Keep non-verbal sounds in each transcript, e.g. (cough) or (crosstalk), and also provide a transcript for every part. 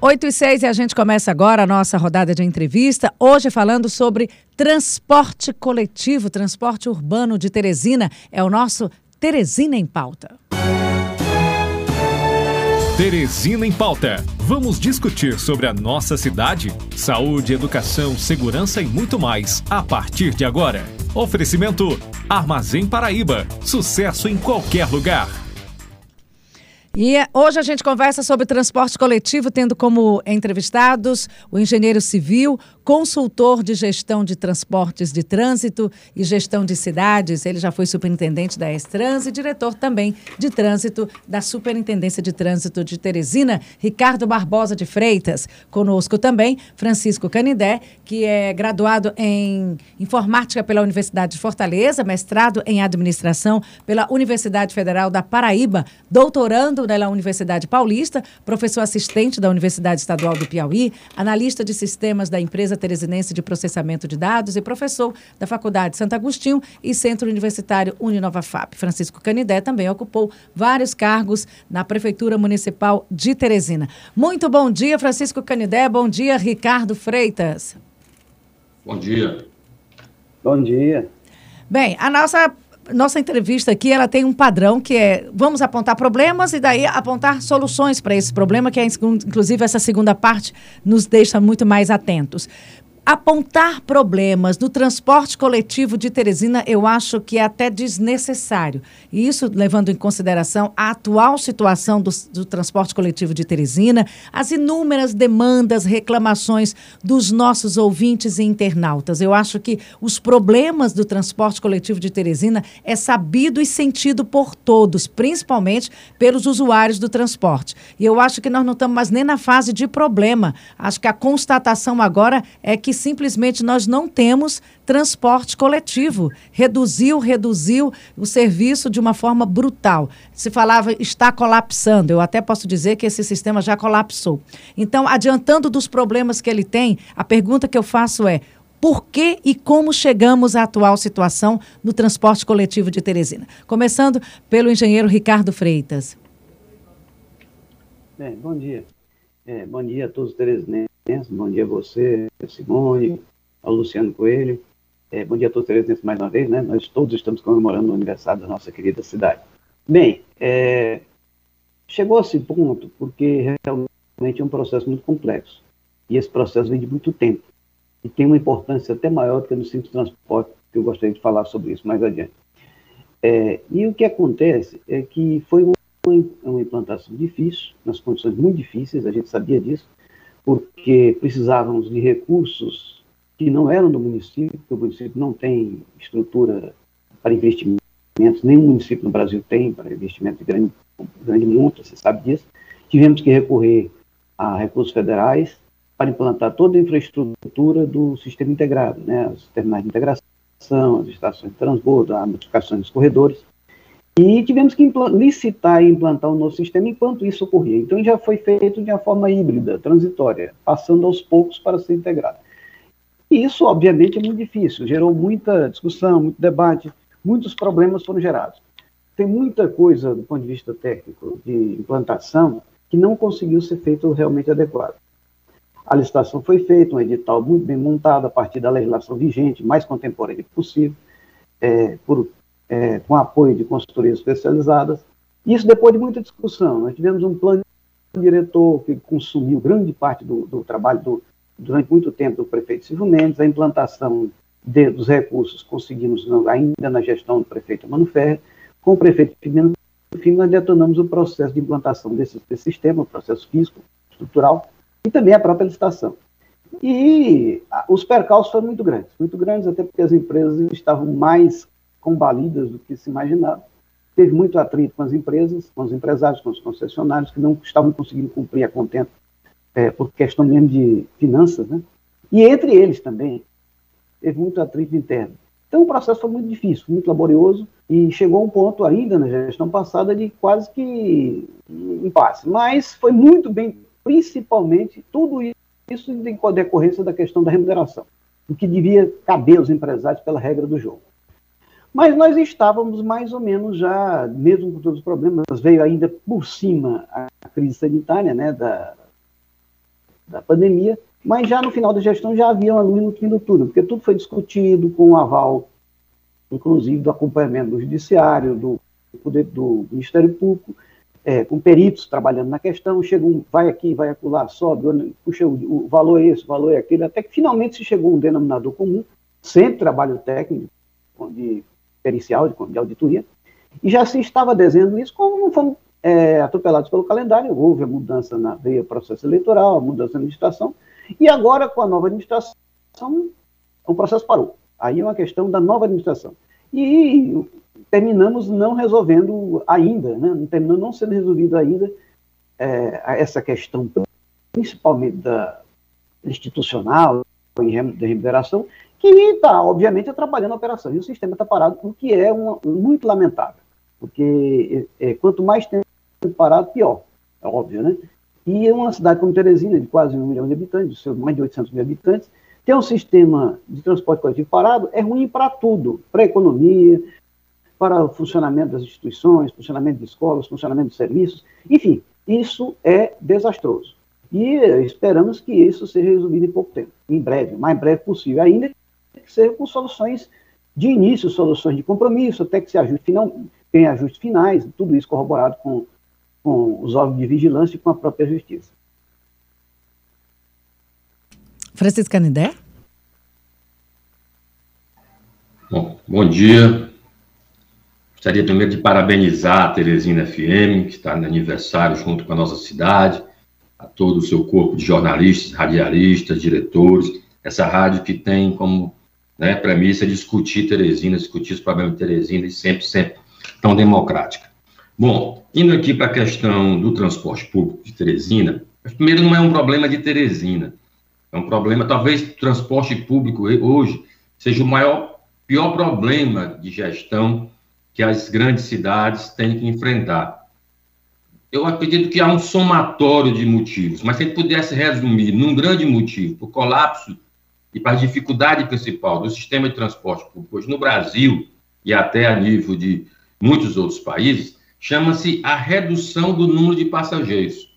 8 e 6 e a gente começa agora a nossa rodada de entrevista. Hoje falando sobre transporte coletivo, transporte urbano de Teresina. É o nosso Teresina em Pauta. Teresina em Pauta. Vamos discutir sobre a nossa cidade, saúde, educação, segurança e muito mais a partir de agora. Oferecimento Armazém Paraíba. Sucesso em qualquer lugar. E hoje a gente conversa sobre transporte coletivo, tendo como entrevistados o engenheiro civil, consultor de gestão de transportes de trânsito e gestão de cidades. Ele já foi superintendente da Estrans e diretor também de trânsito da Superintendência de Trânsito de Teresina, Ricardo Barbosa de Freitas. Conosco também Francisco Canidé, que é graduado em informática pela Universidade de Fortaleza, mestrado em administração pela Universidade Federal da Paraíba, doutorando na Universidade Paulista, professor assistente da Universidade Estadual do Piauí, analista de sistemas da empresa Teresinense de Processamento de Dados e professor da Faculdade Santo Agostinho e Centro Universitário Uninova FAP. Francisco Canidé também ocupou vários cargos na Prefeitura Municipal de Teresina. Muito bom dia, Francisco Canidé. Bom dia, Ricardo Freitas. Bom dia. Bom dia. Bem, a nossa nossa entrevista aqui ela tem um padrão que é vamos apontar problemas e daí apontar soluções para esse problema, que é inclusive essa segunda parte nos deixa muito mais atentos apontar problemas no transporte coletivo de Teresina, eu acho que é até desnecessário. E isso levando em consideração a atual situação do, do, transporte coletivo de Teresina, as inúmeras demandas, reclamações dos nossos ouvintes e internautas. Eu acho que os problemas do transporte coletivo de Teresina é sabido e sentido por todos, principalmente pelos usuários do transporte. E eu acho que nós não estamos mais nem na fase de problema. Acho que a constatação agora é que simplesmente nós não temos transporte coletivo. Reduziu, reduziu o serviço de uma forma brutal. Se falava está colapsando, eu até posso dizer que esse sistema já colapsou. Então, adiantando dos problemas que ele tem, a pergunta que eu faço é: por que e como chegamos à atual situação no transporte coletivo de Teresina? Começando pelo engenheiro Ricardo Freitas. Bem, bom dia. É, bom dia a todos os teresinenses Bom dia a você, Simone, ao Luciano Coelho. É, bom dia a todos os teresinenses mais uma vez, né? Nós todos estamos comemorando o aniversário da nossa querida cidade. Bem, é, chegou a esse ponto porque realmente é um processo muito complexo. E esse processo vem de muito tempo. E tem uma importância até maior do que no simples transporte, que eu gostaria de falar sobre isso mais adiante. É, e o que acontece é que foi uma, uma implantação difícil, nas condições muito difíceis, a gente sabia disso, porque precisávamos de recursos que não eram do município, porque o município não tem estrutura para investimentos, nenhum município no Brasil tem para investimento de grande, grande monta, você sabe disso. Tivemos que recorrer a recursos federais para implantar toda a infraestrutura do sistema integrado, né, os terminais de integração, as estações de transbordo, a notificação dos corredores. E tivemos que licitar e implantar um novo sistema enquanto isso ocorria. Então já foi feito de uma forma híbrida, transitória, passando aos poucos para ser integrado. E isso, obviamente, é muito difícil, gerou muita discussão, muito debate, muitos problemas foram gerados. Tem muita coisa do ponto de vista técnico de implantação que não conseguiu ser feito realmente adequado. A licitação foi feita, um edital muito bem montado a partir da legislação vigente, mais contemporânea possível, é, por é, com apoio de consultorias especializadas. Isso depois de muita discussão. Nós tivemos um plano diretor que consumiu grande parte do, do trabalho do, durante muito tempo do prefeito Silvio Mendes, a implantação de, dos recursos conseguimos ainda na gestão do prefeito Mano Ferre, com o prefeito Firmino, fim nós detonamos o processo de implantação desse, desse sistema, o processo físico, estrutural, e também a própria licitação. E os percalços foram muito grandes, muito grandes, até porque as empresas estavam mais combalidas do que se imaginava. Teve muito atrito com as empresas, com os empresários, com os concessionários, que não estavam conseguindo cumprir a contento é, por questão mesmo de finanças, né? E entre eles também, teve muito atrito interno. Então o processo foi muito difícil, muito laborioso, e chegou a um ponto ainda na gestão passada de quase que impasse. Mas foi muito bem, principalmente, tudo isso em decorrência da questão da remuneração, o que devia caber aos empresários pela regra do jogo. Mas nós estávamos mais ou menos já, mesmo com todos os problemas, veio ainda por cima a crise sanitária, né, da, da pandemia, mas já no final da gestão já havia uma luz no fim do túnel, porque tudo foi discutido com o aval, inclusive do acompanhamento do judiciário, do, poder do Ministério Público, é, com peritos trabalhando na questão, chega um, vai aqui, vai acolá, sobe, puxa, o, o, valor é esse, o valor é aquele, até que finalmente se chegou a um denominador comum, sempre trabalho técnico, de pericial, de, de auditoria, e já se estava desenhando isso, como não fomos é, atropelados pelo calendário, houve a mudança na veia processo eleitoral, a mudança na administração, e agora com a nova administração, o processo parou. Aí é uma questão da nova administração. E terminamos não resolvendo ainda, né? terminou não sendo resolvido ainda é, essa questão, principalmente da institucional, de remuneração, que está, obviamente, atrapalhando a operação. E o sistema está parado, o que é uma, muito lamentável, porque é, é, quanto mais tempo parado, pior, é óbvio, né? E é uma cidade como Teresina, de quase um milhão de habitantes, mais de 800 mil habitantes, ter um sistema de transporte coletivo parado é ruim para tudo, para a economia, para o funcionamento das instituições, funcionamento de escolas, funcionamento de serviços, enfim, isso é desastroso. E esperamos que isso seja resolvido em pouco tempo, em breve, o mais breve possível, ainda que seja com soluções de início, soluções de compromisso, até que se ajuste final, tenha ajustes finais, tudo isso corroborado com, com os órgãos de vigilância e com a própria justiça. Francisco Canidé? Bom, bom dia. Gostaria primeiro de parabenizar a Teresina FM, que está no aniversário junto com a nossa cidade, a todo o seu corpo de jornalistas, radialistas, diretores, essa rádio que tem como né, premissa discutir Teresina, discutir os problemas de Teresina e sempre, sempre tão democrática. Bom, indo aqui para a questão do transporte público de Teresina, primeiro não é um problema de Teresina, é um problema, talvez transporte público hoje seja o maior, pior problema de gestão que as grandes cidades têm que enfrentar. Eu acredito que há um somatório de motivos, mas se a gente pudesse resumir num grande motivo, o colapso e para a dificuldade principal do sistema de transporte público no Brasil e até a nível de muitos outros países, chama-se a redução do número de passageiros.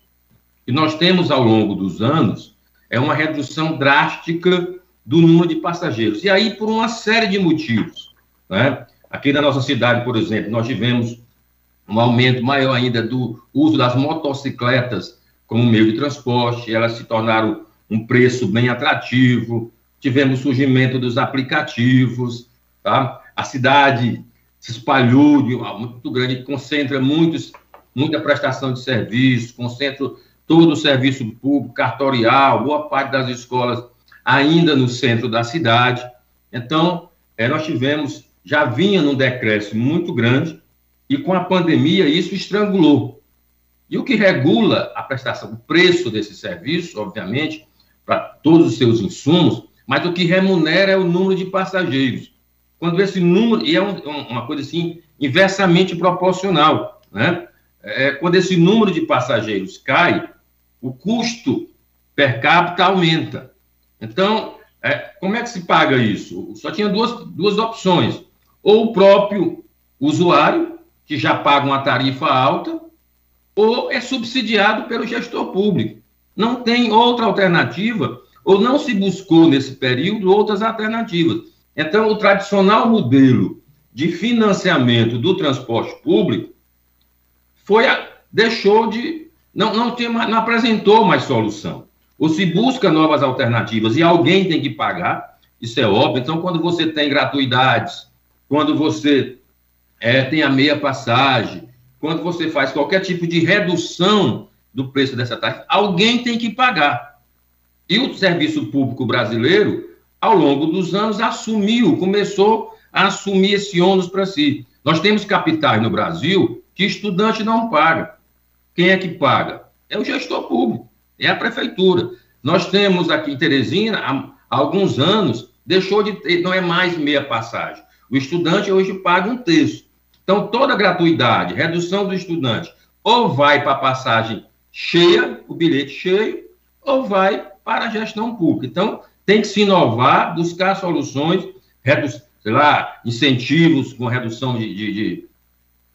E nós temos ao longo dos anos é uma redução drástica do número de passageiros. E aí por uma série de motivos, né? Aqui na nossa cidade, por exemplo, nós tivemos um aumento maior ainda do uso das motocicletas como meio de transporte, elas se tornaram um preço bem atrativo, tivemos surgimento dos aplicativos, tá? A cidade se espalhou de uma, muito grande, concentra muitos, muita prestação de serviço, concentra todo o serviço público, cartorial, boa parte das escolas ainda no centro da cidade. Então, é, nós tivemos, já vinha num decréscimo muito grande, e com a pandemia isso estrangulou. E o que regula a prestação, o preço desse serviço, obviamente, para todos os seus insumos, mas o que remunera é o número de passageiros. Quando esse número, e é um, uma coisa assim, inversamente proporcional, né? É, quando esse número de passageiros cai, o custo per capita aumenta. Então, é, como é que se paga isso? Só tinha duas, duas opções. Ou o próprio usuário, que já paga uma tarifa alta, ou é subsidiado pelo gestor público. Não tem outra alternativa ou não se buscou nesse período outras alternativas. Então, o tradicional modelo de financiamento do transporte público foi a, deixou de não não, tem, não apresentou mais solução. Ou se busca novas alternativas e alguém tem que pagar, isso é óbvio. Então, quando você tem gratuidades, quando você é, tem a meia passagem, quando você faz qualquer tipo de redução do preço dessa taxa, alguém tem que pagar. E o serviço público brasileiro, ao longo dos anos, assumiu, começou a assumir esse ônus para si. Nós temos capitais no Brasil que estudante não paga. Quem é que paga? É o gestor público, é a prefeitura. Nós temos aqui em Teresina, há, alguns anos, deixou de ter, não é mais meia passagem. O estudante hoje paga um terço. Então, toda gratuidade, redução do estudante, ou vai para a passagem cheia, o bilhete cheio, ou vai para a gestão pública. Então, tem que se inovar, buscar soluções, sei lá, incentivos com redução de, de, de,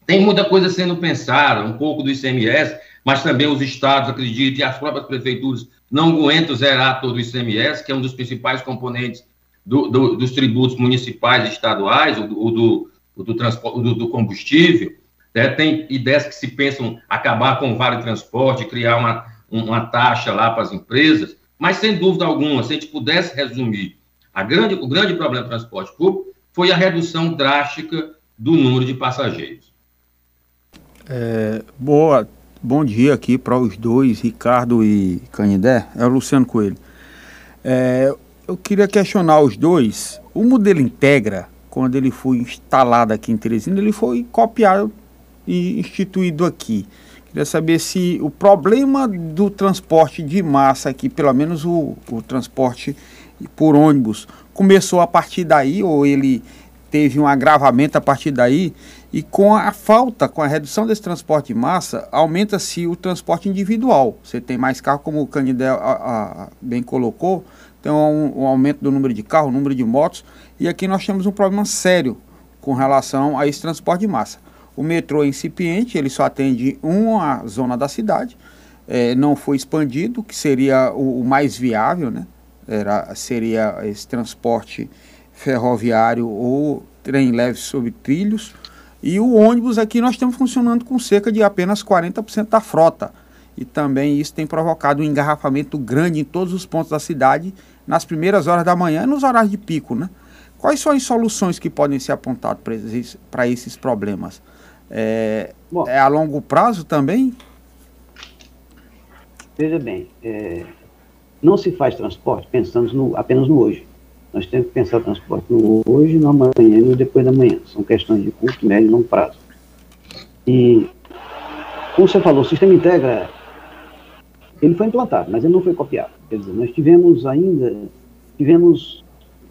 Tem muita coisa sendo pensada, um pouco do ICMS, mas também os estados, acredito, e as próprias prefeituras não aguento zerar todo o ICMS, que é um dos principais componentes do, do, dos tributos municipais e estaduais, o do, do, do, transporte, do, do combustível. Né? Tem ideias que se pensam acabar com o vale transporte, criar uma, uma taxa lá para as empresas, mas sem dúvida alguma, se a gente pudesse resumir, grande, o grande problema do transporte público foi a redução drástica do número de passageiros. É, boa, bom dia aqui para os dois, Ricardo e Canidé. É o Luciano Coelho. É, eu queria questionar os dois. O modelo Integra, quando ele foi instalado aqui em Teresina, ele foi copiado e instituído aqui. Queria saber se o problema do transporte de massa aqui, pelo menos o, o transporte por ônibus, começou a partir daí ou ele teve um agravamento a partir daí e com a falta, com a redução desse transporte de massa, aumenta-se o transporte individual. Você tem mais carro, como o Candidel bem colocou, tem um, um, aumento do número de carros, número de motos, e aqui nós temos um problema sério com relação a esse transporte de massa. O metrô é incipiente, ele só atende uma zona da cidade, é, não foi expandido, que seria o, o mais viável, né? Era, seria esse transporte ferroviário ou trem leve sobre trilhos. E o ônibus aqui nós estamos funcionando com cerca de apenas 40% da frota. E também isso tem provocado um engarrafamento grande em todos os pontos da cidade nas primeiras horas da manhã e nos horários de pico. Né? Quais são as soluções que podem ser apontadas para esses, esses problemas? É, é, a longo prazo também? Veja bem, é, não se faz transporte pensando no, apenas no hoje. Nós temos que pensar transporte no hoje, no amanhã e no depois da manhã. São questões de curto, médio e longo prazo. E, como você falou, o sistema integra, ele foi implantado, mas ele não foi copiado. Quer dizer, nós tivemos ainda, tivemos,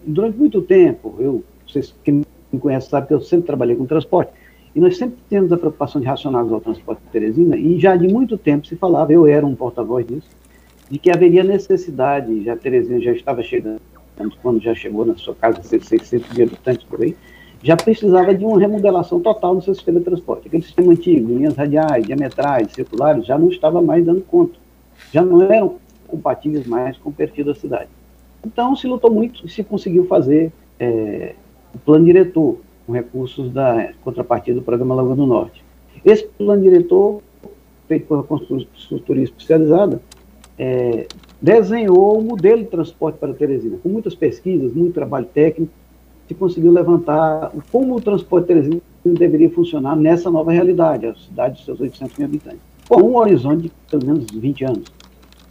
durante muito tempo, eu, vocês que me conhecem sabem que eu sempre trabalhei com transporte, e nós sempre temos a preocupação de racionar ao transporte de Teresina, e já de muito tempo se falava, eu era um porta-voz disso, de que haveria necessidade, já Teresina já estava chegando quando já chegou na sua casa, 600 de habitantes por aí, já precisava de uma remodelação total no seu sistema de transporte. Aquele sistema antigo, linhas radiais, diametrais, circulares, já não estava mais dando conta. Já não eram compatíveis mais com o perfil da cidade. Então, se lutou muito e se conseguiu fazer é, o plano diretor, com recursos da contrapartida do Programa Lagoa do Norte. Esse plano diretor, feito por uma consultoria especializada, é, desenhou o um modelo de transporte para Teresina. Com muitas pesquisas, muito trabalho técnico, se conseguiu levantar como o transporte Teresina deveria funcionar nessa nova realidade, a cidade de seus 800 mil habitantes, com um horizonte de pelo menos 20 anos.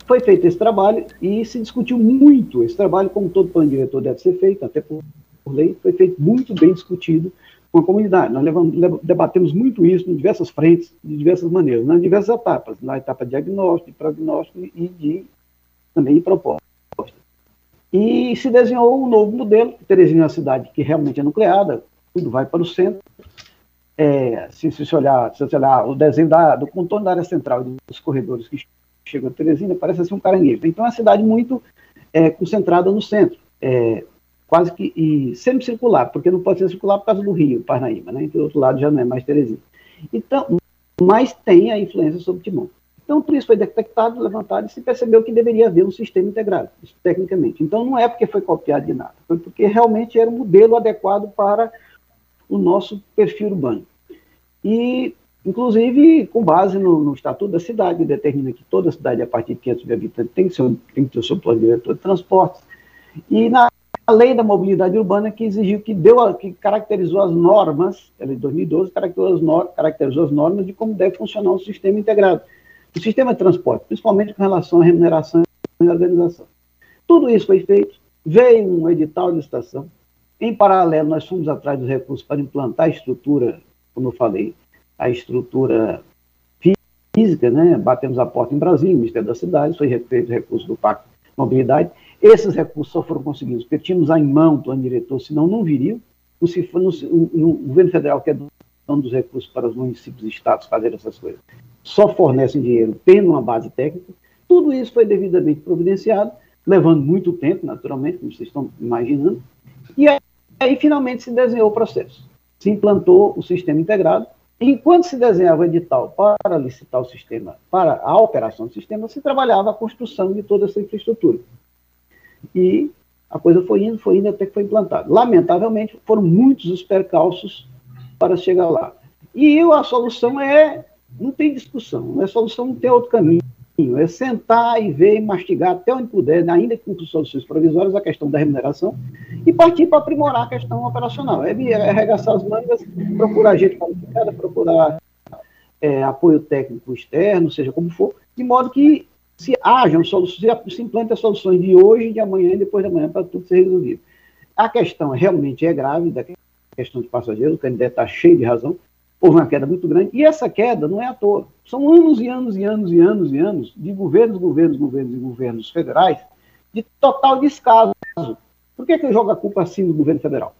Foi feito esse trabalho e se discutiu muito esse trabalho, como todo plano diretor deve ser feito, até por, por lei, foi feito muito bem discutido com a comunidade. Nós levamos, debatemos muito isso em diversas frentes, de diversas maneiras, nas diversas etapas, na etapa de diagnóstico, de prognóstico e de também de proposta. E se desenhou um novo modelo, Teresina é uma cidade que realmente é nucleada, tudo vai para o centro. É, se, se, olhar, se olhar o desenho da, do contorno da área central e dos corredores que chegam a Teresina, parece assim um caranguejo. Então é uma cidade muito é, concentrada no centro, é, quase que e sempre circular, porque não pode ser circular por causa do rio, Parnaíba, né? Então, do outro lado já não é mais Teresina. Então, mas tem a influência sobre Timon. Então, por isso foi detectado, levantado e se percebeu que deveria haver um sistema integrado, tecnicamente. Então, não é porque foi copiado de nada, foi porque realmente era um modelo adequado para o nosso perfil urbano. E, inclusive, com base no, no Estatuto da Cidade, determina que toda cidade, a partir de 500 mil habitantes, tem que, tem que ter o seu plano diretor de transportes. E na lei da mobilidade urbana, que exigiu, que deu, que caracterizou as normas, ela de 2012, caracterizou as, normas, de como deve funcionar um sistema integrado o sistema de transporte, principalmente com relação à remuneração e organização. Tudo isso foi feito, veio um edital de licitação, em paralelo nós fomos atrás dos recursos para implantar a estrutura, como eu falei, a estrutura física, né? batemos a porta em Brasília, Ministério da Cidade, foi feito recurso do Pacto de Mobilidade, esses recursos só foram conseguidos porque tínhamos em mão plano diretor, senão não viriam. O, o governo federal, que é dono dos recursos para os municípios e estados fazerem essas coisas, só fornecem dinheiro tendo uma base técnica. Tudo isso foi devidamente providenciado, levando muito tempo, naturalmente, como vocês estão imaginando. E aí, aí finalmente se desenhou o processo. Se implantou o sistema integrado, enquanto se desenhava o edital para licitar o sistema, para a operação do sistema, se trabalhava a construção de toda essa infraestrutura. E a coisa foi indo, foi indo até que foi implantado. Lamentavelmente, foram muitos os percalços para chegar lá. E a solução é, não tem discussão, a solução não tem outro caminho, é sentar e ver e mastigar até onde puder, ainda com soluções provisórias, a questão da remuneração, e partir para aprimorar a questão operacional. É, é arregaçar as mangas, procurar gente qualificada, procurar é, apoio técnico externo, seja como for, de modo que se hajam soluções, se implantem as soluções de hoje, de amanhã e depois de amanhã para tudo ser resolvido. A questão realmente é grave, da questão de passageiros, o candidato está cheio de razão, houve uma queda muito grande, e essa queda não é à toa. São anos e anos e anos e anos e anos de governos, governos, governos e governos federais de total descaso. Por que, que eu jogo a culpa assim do governo federal?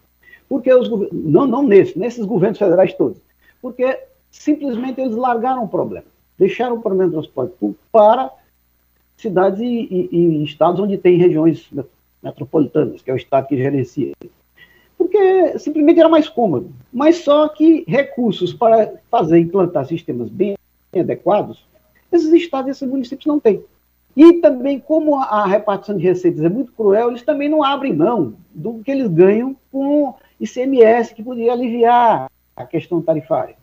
Porque os não, não nesse, nesses governos federais todos. Porque simplesmente eles largaram o problema. Deixaram o problema do transporte público para cidades e, e, e, estados onde tem regiões metropolitanas, que é o estado que gerencia. Porque simplesmente era mais cômodo. Mas só que recursos para fazer implantar sistemas bem adequados, esses estados e esses municípios não têm. E também, como a repartição de receitas é muito cruel, eles também não abrem mão do que eles ganham com ICMS, que poderia aliviar a questão tarifária.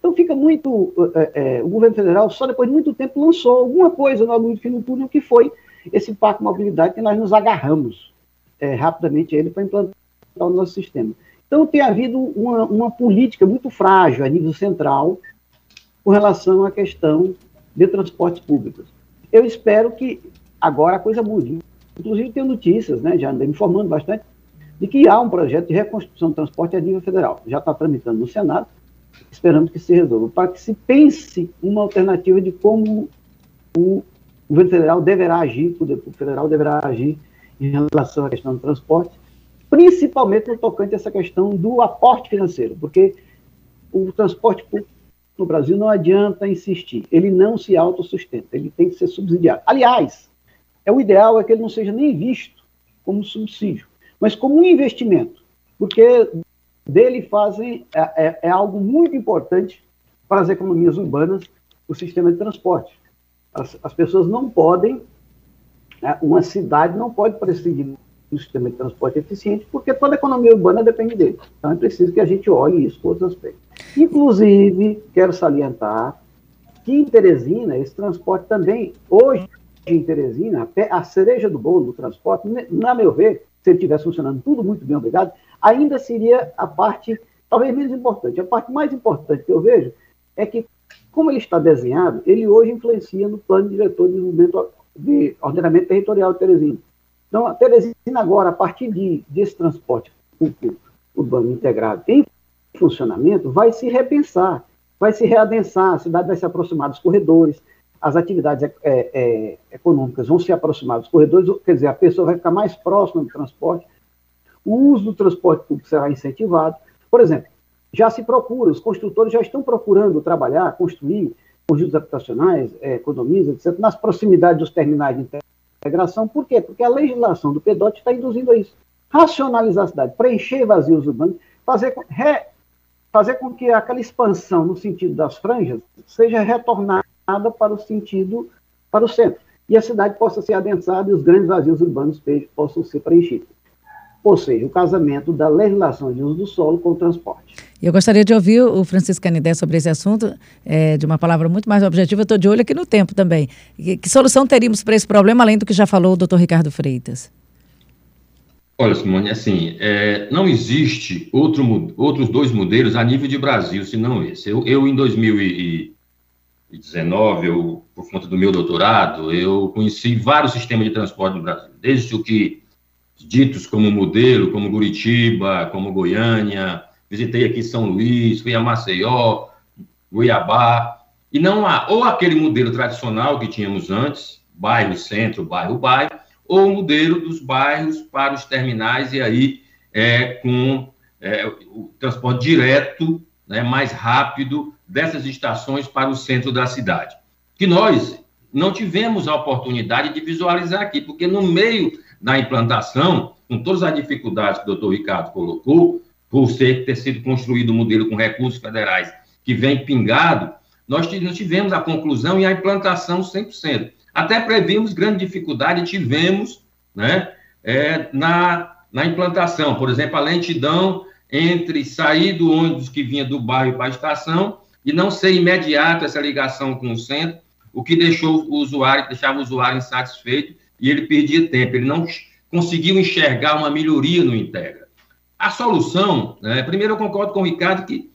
Então fica muito. É, é, o governo federal, só depois de muito tempo, lançou alguma coisa no aluno de fim do túnel, que foi esse Parque Mobilidade, que nós nos agarramos é, rapidamente a ele para implantar o nosso sistema. Então tem havido uma, uma política muito frágil a nível central com relação à questão de transportes públicos. Eu espero que agora a coisa mude. Inclusive, tenho notícias, né, já andei informando bastante, de que há um projeto de reconstrução do transporte a nível federal. Já está tramitando no Senado, esperando que se resolva, para que se pense uma alternativa de como o governo federal deverá agir, o poder federal deverá agir em relação à questão do transporte, principalmente no tocante a essa questão do aporte financeiro, porque o transporte público no Brasil não adianta insistir, ele não se autossustenta, ele tem que ser subsidiado. Aliás, é o ideal é que ele não seja nem visto como subsídio, mas como um investimento, porque dele fazem é, é, é, algo muito importante para as economias urbanas, o sistema de transporte. As, as pessoas não podem, né, uma cidade não pode prescindir do sistema de transporte eficiente, porque toda a economia urbana depende dele. Então é preciso que a gente olhe isso com outros aspectos. Inclusive, quero salientar que em Teresina, esse transporte também, hoje em Teresina, a cereja do bolo do transporte, na meu ver, se ele estivesse funcionando tudo muito bem, obrigado, ainda seria a parte, talvez menos importante. A parte mais importante que eu vejo é que, como ele está desenhado, ele hoje influencia no plano diretor de desenvolvimento de ordenamento territorial de Teresina. Então, a Teresina agora, a partir de, desse transporte público urbano integrado em funcionamento, vai se repensar, vai se readensar, a cidade vai se aproximar dos corredores, as atividades é, é, econômicas vão se aproximar dos corredores, quer dizer, a pessoa vai ficar mais próxima do transporte, o uso do transporte público será incentivado. Por exemplo, já se procura, os construtores já estão procurando trabalhar, construir conjuntos habitacionais, é, economias, etc., nas proximidades dos terminais de integração. Por quê? Porque a legislação do PEDOT está induzindo a isso. Racionalizar a cidade, preencher vazios urbanos, fazer, re, fazer com que aquela expansão no sentido das franjas seja retornada para o sentido, para o centro. E a cidade possa ser adensada e os grandes vazios urbanos possam ser preenchidos ou seja, o casamento da legislação de uso do solo com o transporte. Eu gostaria de ouvir o Francisco Canidé sobre esse assunto, é, de uma palavra muito mais objetiva. Eu estou de olho aqui no tempo também. Que, que solução teríamos para esse problema, além do que já falou o doutor Ricardo Freitas? Olha, Simone, assim, é, não existe outro, outros dois modelos a nível de Brasil, senão esse. Eu, eu em 2019, eu, por conta do meu doutorado, eu conheci vários sistemas de transporte no Brasil, desde o que ditos como modelo, como Curitiba, como Goiânia, visitei aqui São Luís, fui a Maceió, Goiabá, e não há ou aquele modelo tradicional que tínhamos antes, bairro centro, bairro bairro, ou o modelo dos bairros para os terminais, e aí é, com é, o transporte direto, né, mais rápido dessas estações para o centro da cidade. Que nós não tivemos a oportunidade de visualizar aqui, porque no meio na implantação, com todas as dificuldades que o doutor Ricardo colocou, por ser, ter sido construído um modelo com recursos federais que vem pingado, nós tivemos a conclusão e a implantação 100%. Até previmos grande dificuldade, tivemos né, é, na, na implantação. Por exemplo, a lentidão entre sair do ônibus que vinha do bairro para a estação e não ser imediato essa ligação com o centro, o que deixou o usuário, deixava o usuário insatisfeito e ele perdia tempo, ele não conseguiu enxergar uma melhoria no Integra. A solução, né, primeiro eu concordo com o Ricardo que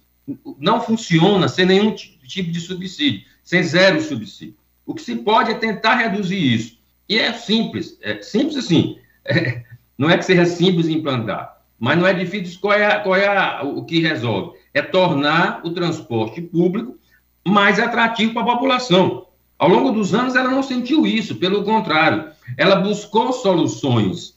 não funciona sem nenhum tipo de subsídio, sem zero subsídio. O que se pode é tentar reduzir isso. E é simples, é simples assim. (laughs) É, não é que seja simples implantar, mas não é difícil. Qual é, qual é a, o que resolve? É tornar o transporte público mais atrativo para a população. Ao longo dos anos, ela não sentiu isso, pelo contrário, ela buscou soluções,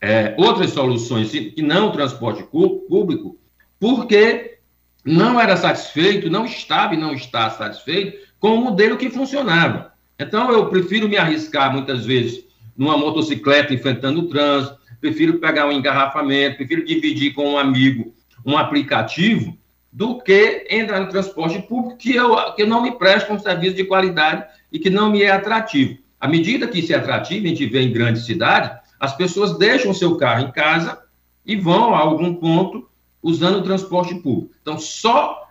é, outras soluções, que não o transporte público, porque não era satisfeito, não estava e não está satisfeito com o modelo que funcionava. Então, eu prefiro me arriscar, muitas vezes, numa motocicleta enfrentando o trânsito, prefiro pegar um engarrafamento, prefiro dividir com um amigo um aplicativo, do que entrar no transporte público, que eu, que não me presta um serviço de qualidade e que não me é atrativo. À medida que isso é atrativo, a gente vê em grandes cidades, as pessoas deixam o seu carro em casa e vão a algum ponto usando o transporte público. Então, só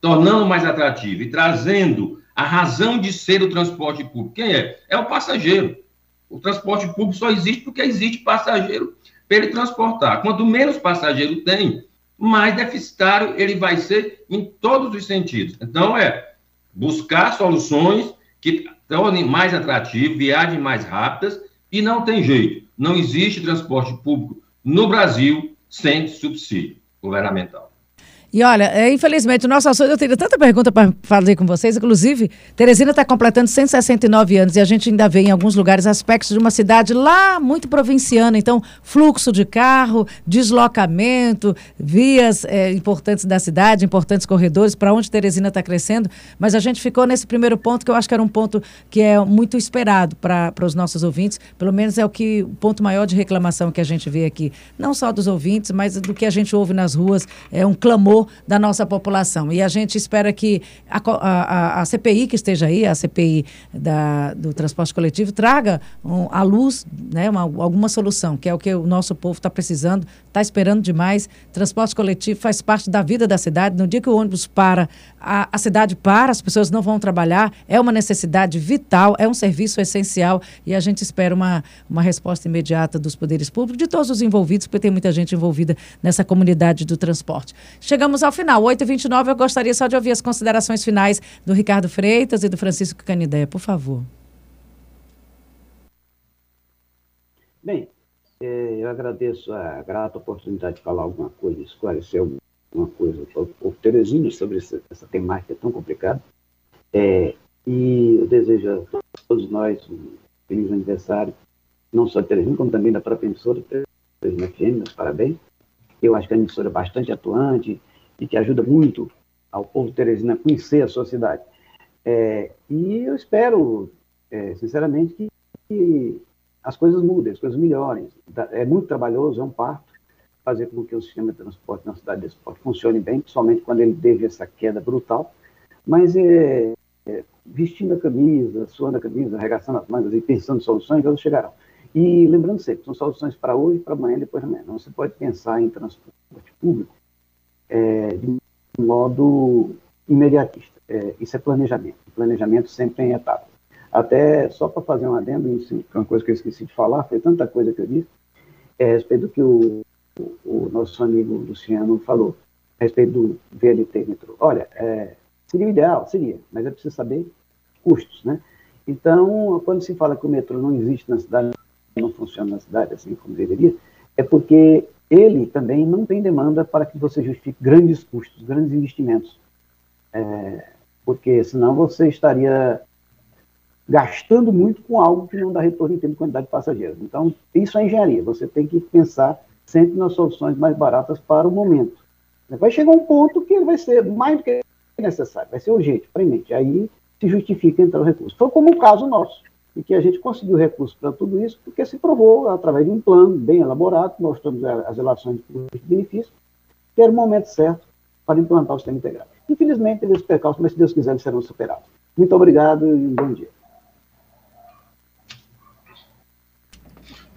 tornando mais atrativo e trazendo a razão de ser do transporte público. Quem é? É o passageiro. O transporte público só existe porque existe passageiro para ele transportar. Quanto menos passageiro tem, mais deficitário ele vai ser em todos os sentidos. Então, é buscar soluções que tornem mais atrativo, viagens mais rápidas, e não tem jeito. Não existe transporte público no Brasil sem subsídio governamental. E olha, é, infelizmente, o nosso assunto, eu teria tanta pergunta para fazer com vocês. Inclusive, Teresina está completando 169 anos e a gente ainda vê em alguns lugares aspectos de uma cidade lá muito provinciana. Então, fluxo de carro, deslocamento, vias é, importantes da cidade, importantes corredores, para onde Teresina está crescendo. Mas a gente ficou nesse primeiro ponto, que eu acho que era um ponto que é muito esperado para os nossos ouvintes. Pelo menos é o que o ponto maior de reclamação que a gente vê aqui. Não só dos ouvintes, mas do que a gente ouve nas ruas. É um clamor da nossa população. E a gente espera que a, a, a CPI que esteja aí, a CPI da, do transporte coletivo, traga um, à luz né, uma, alguma solução, que é o que o nosso povo está precisando, está esperando demais. Transporte coletivo faz parte da vida da cidade. No dia que o ônibus para, a, a cidade para, as pessoas não vão trabalhar. É uma necessidade vital, é um serviço essencial e a gente espera uma, uma resposta imediata dos poderes públicos, de todos os envolvidos, porque tem muita gente envolvida nessa comunidade do transporte. Chegamos chegamos ao final. 8h29, eu gostaria só de ouvir as considerações finais do Ricardo Freitas e do Francisco Canidé, por favor. Bem, é, eu agradeço a grata oportunidade de falar alguma coisa, esclarecer alguma coisa o povo Teresina sobre essa, temática tão complicada. É, e eu desejo a todos nós um feliz aniversário, não só de Teresina, como também da própria emissora Teresina FM, meus parabéns. Eu acho que a emissora é bastante atuante, e que ajuda muito ao povo teresina a conhecer a sua cidade. É, e eu espero, é, sinceramente, que, que, as coisas mudem, as coisas melhorem. É muito trabalhoso, é um parto fazer com que o sistema de transporte na cidade de esporte funcione bem, principalmente quando ele teve essa queda brutal. Mas é, é, vestindo a camisa, suando a camisa, arregaçando as mangas e pensando em soluções, elas chegarão. E lembrando sempre, são soluções para hoje, para amanhã e depois de amanhã. Não se pode pensar em transporte público é, de modo imediatista. É, isso é planejamento. Planejamento sempre em etapas. Até só para fazer um adendo, isso é uma coisa que eu esqueci de falar, foi tanta coisa que eu disse, é, a respeito do que o, o, nosso amigo Luciano falou, a respeito do VLT metrô. Olha, é, seria o ideal, seria, mas é preciso saber custos, né? Então, quando se fala que o metrô não existe na cidade, não funciona na cidade assim como deveria, é porque ele também não tem demanda para que você justifique grandes custos, grandes investimentos. É, porque senão você estaria gastando muito com algo que não dá retorno em termos de quantidade de passageiros. Então, isso é engenharia. Você tem que pensar sempre nas soluções mais baratas para o momento. Vai chegar um ponto que vai ser mais do que necessário, vai ser urgente, premente. Aí se justifica entrar o recurso. Foi como o caso nosso e que a gente conseguiu recursos para tudo isso, porque se provou, através de um plano bem elaborado, mostrando as relações de benefício, que era o momento certo para implantar o sistema integrado. Infelizmente, teve esse percalço, mas se Deus quiser, eles serão superados. Muito obrigado e um bom dia.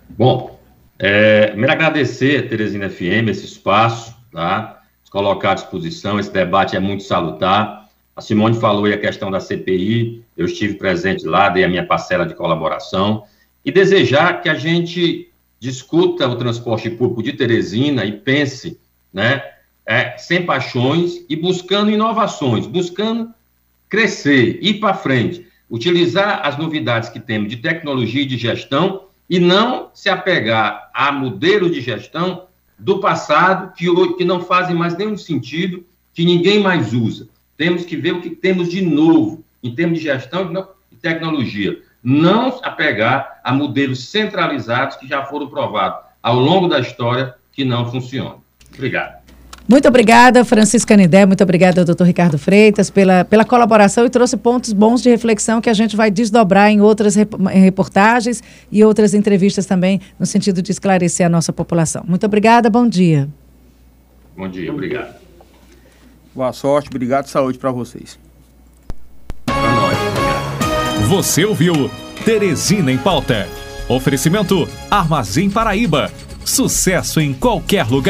Bom, é, me agradecer, Teresina FM, esse espaço, tá? Colocar à disposição, esse debate é muito salutar. A Simone falou aí a questão da CPI, eu estive presente lá, dei a minha parcela de colaboração, e desejar que a gente discuta o transporte público de Teresina e pense, né, é, sem paixões e buscando inovações, buscando crescer, ir para frente, utilizar as novidades que temos de tecnologia e de gestão e não se apegar a modelos de gestão do passado que, que não fazem mais nenhum sentido, que ninguém mais usa. Temos que ver o que temos de novo em termos de gestão e tecnologia. Não apegar a modelos centralizados que já foram provados ao longo da história que não funcionam. Obrigado. Muito obrigada, Francisca Nidé, muito obrigada, doutor Ricardo Freitas, pela, pela colaboração e trouxe pontos bons de reflexão que a gente vai desdobrar em outras reportagens e outras entrevistas também, no sentido de esclarecer a nossa população. Muito obrigada, bom dia. Bom dia, obrigado. Boa sorte, obrigado, saúde para vocês. Você ouviu Teresina em Pauta. Oferecimento Armazém Paraíba. Sucesso em qualquer lugar.